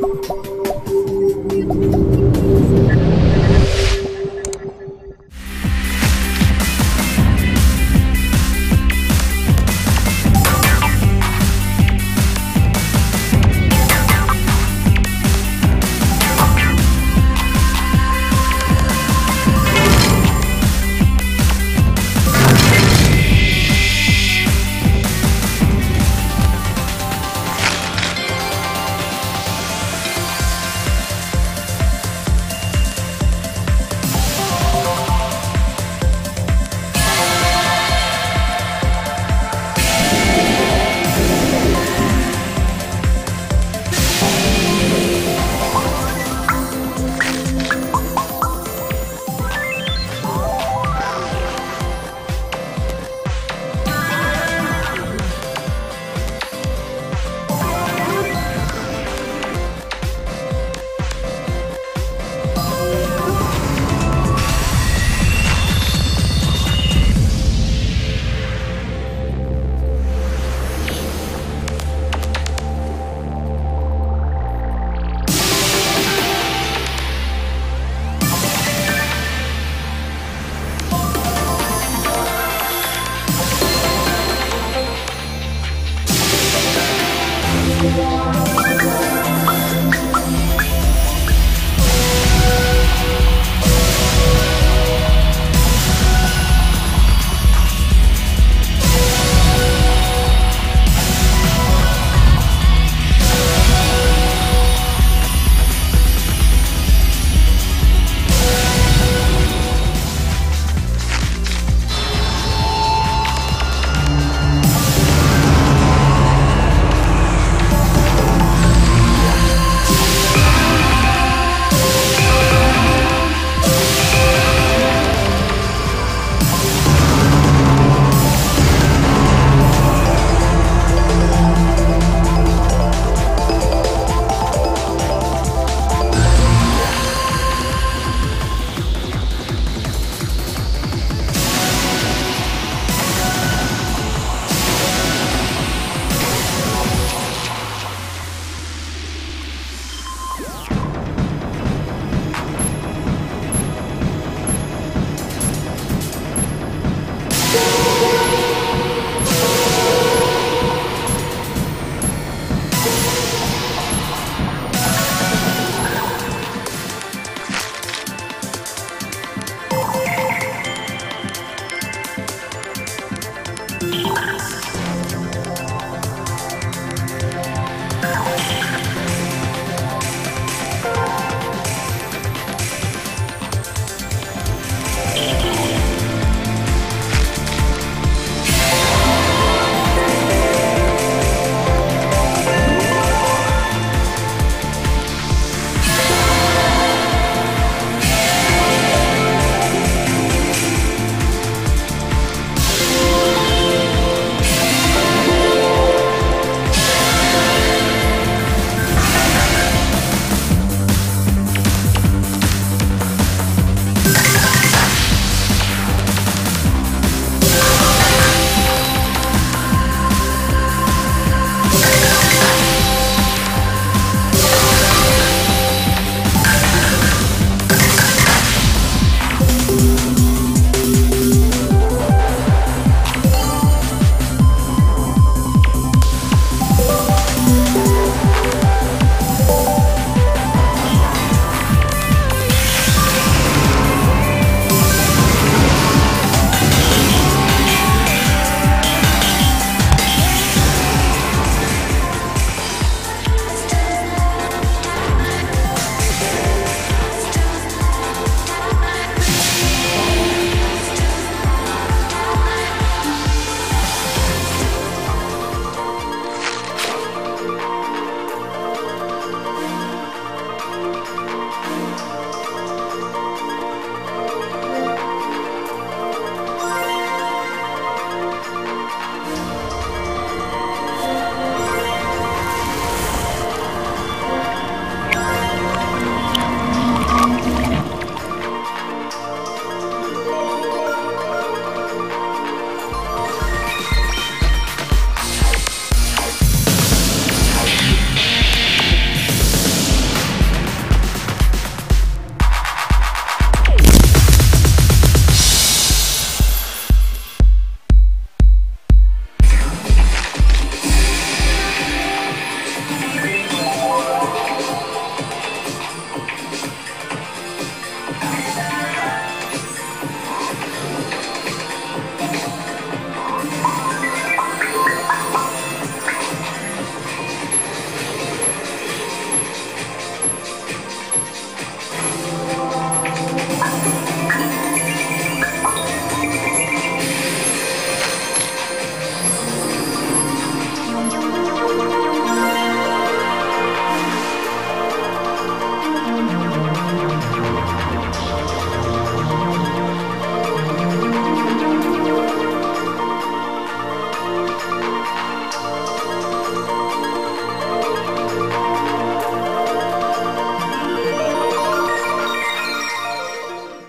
you.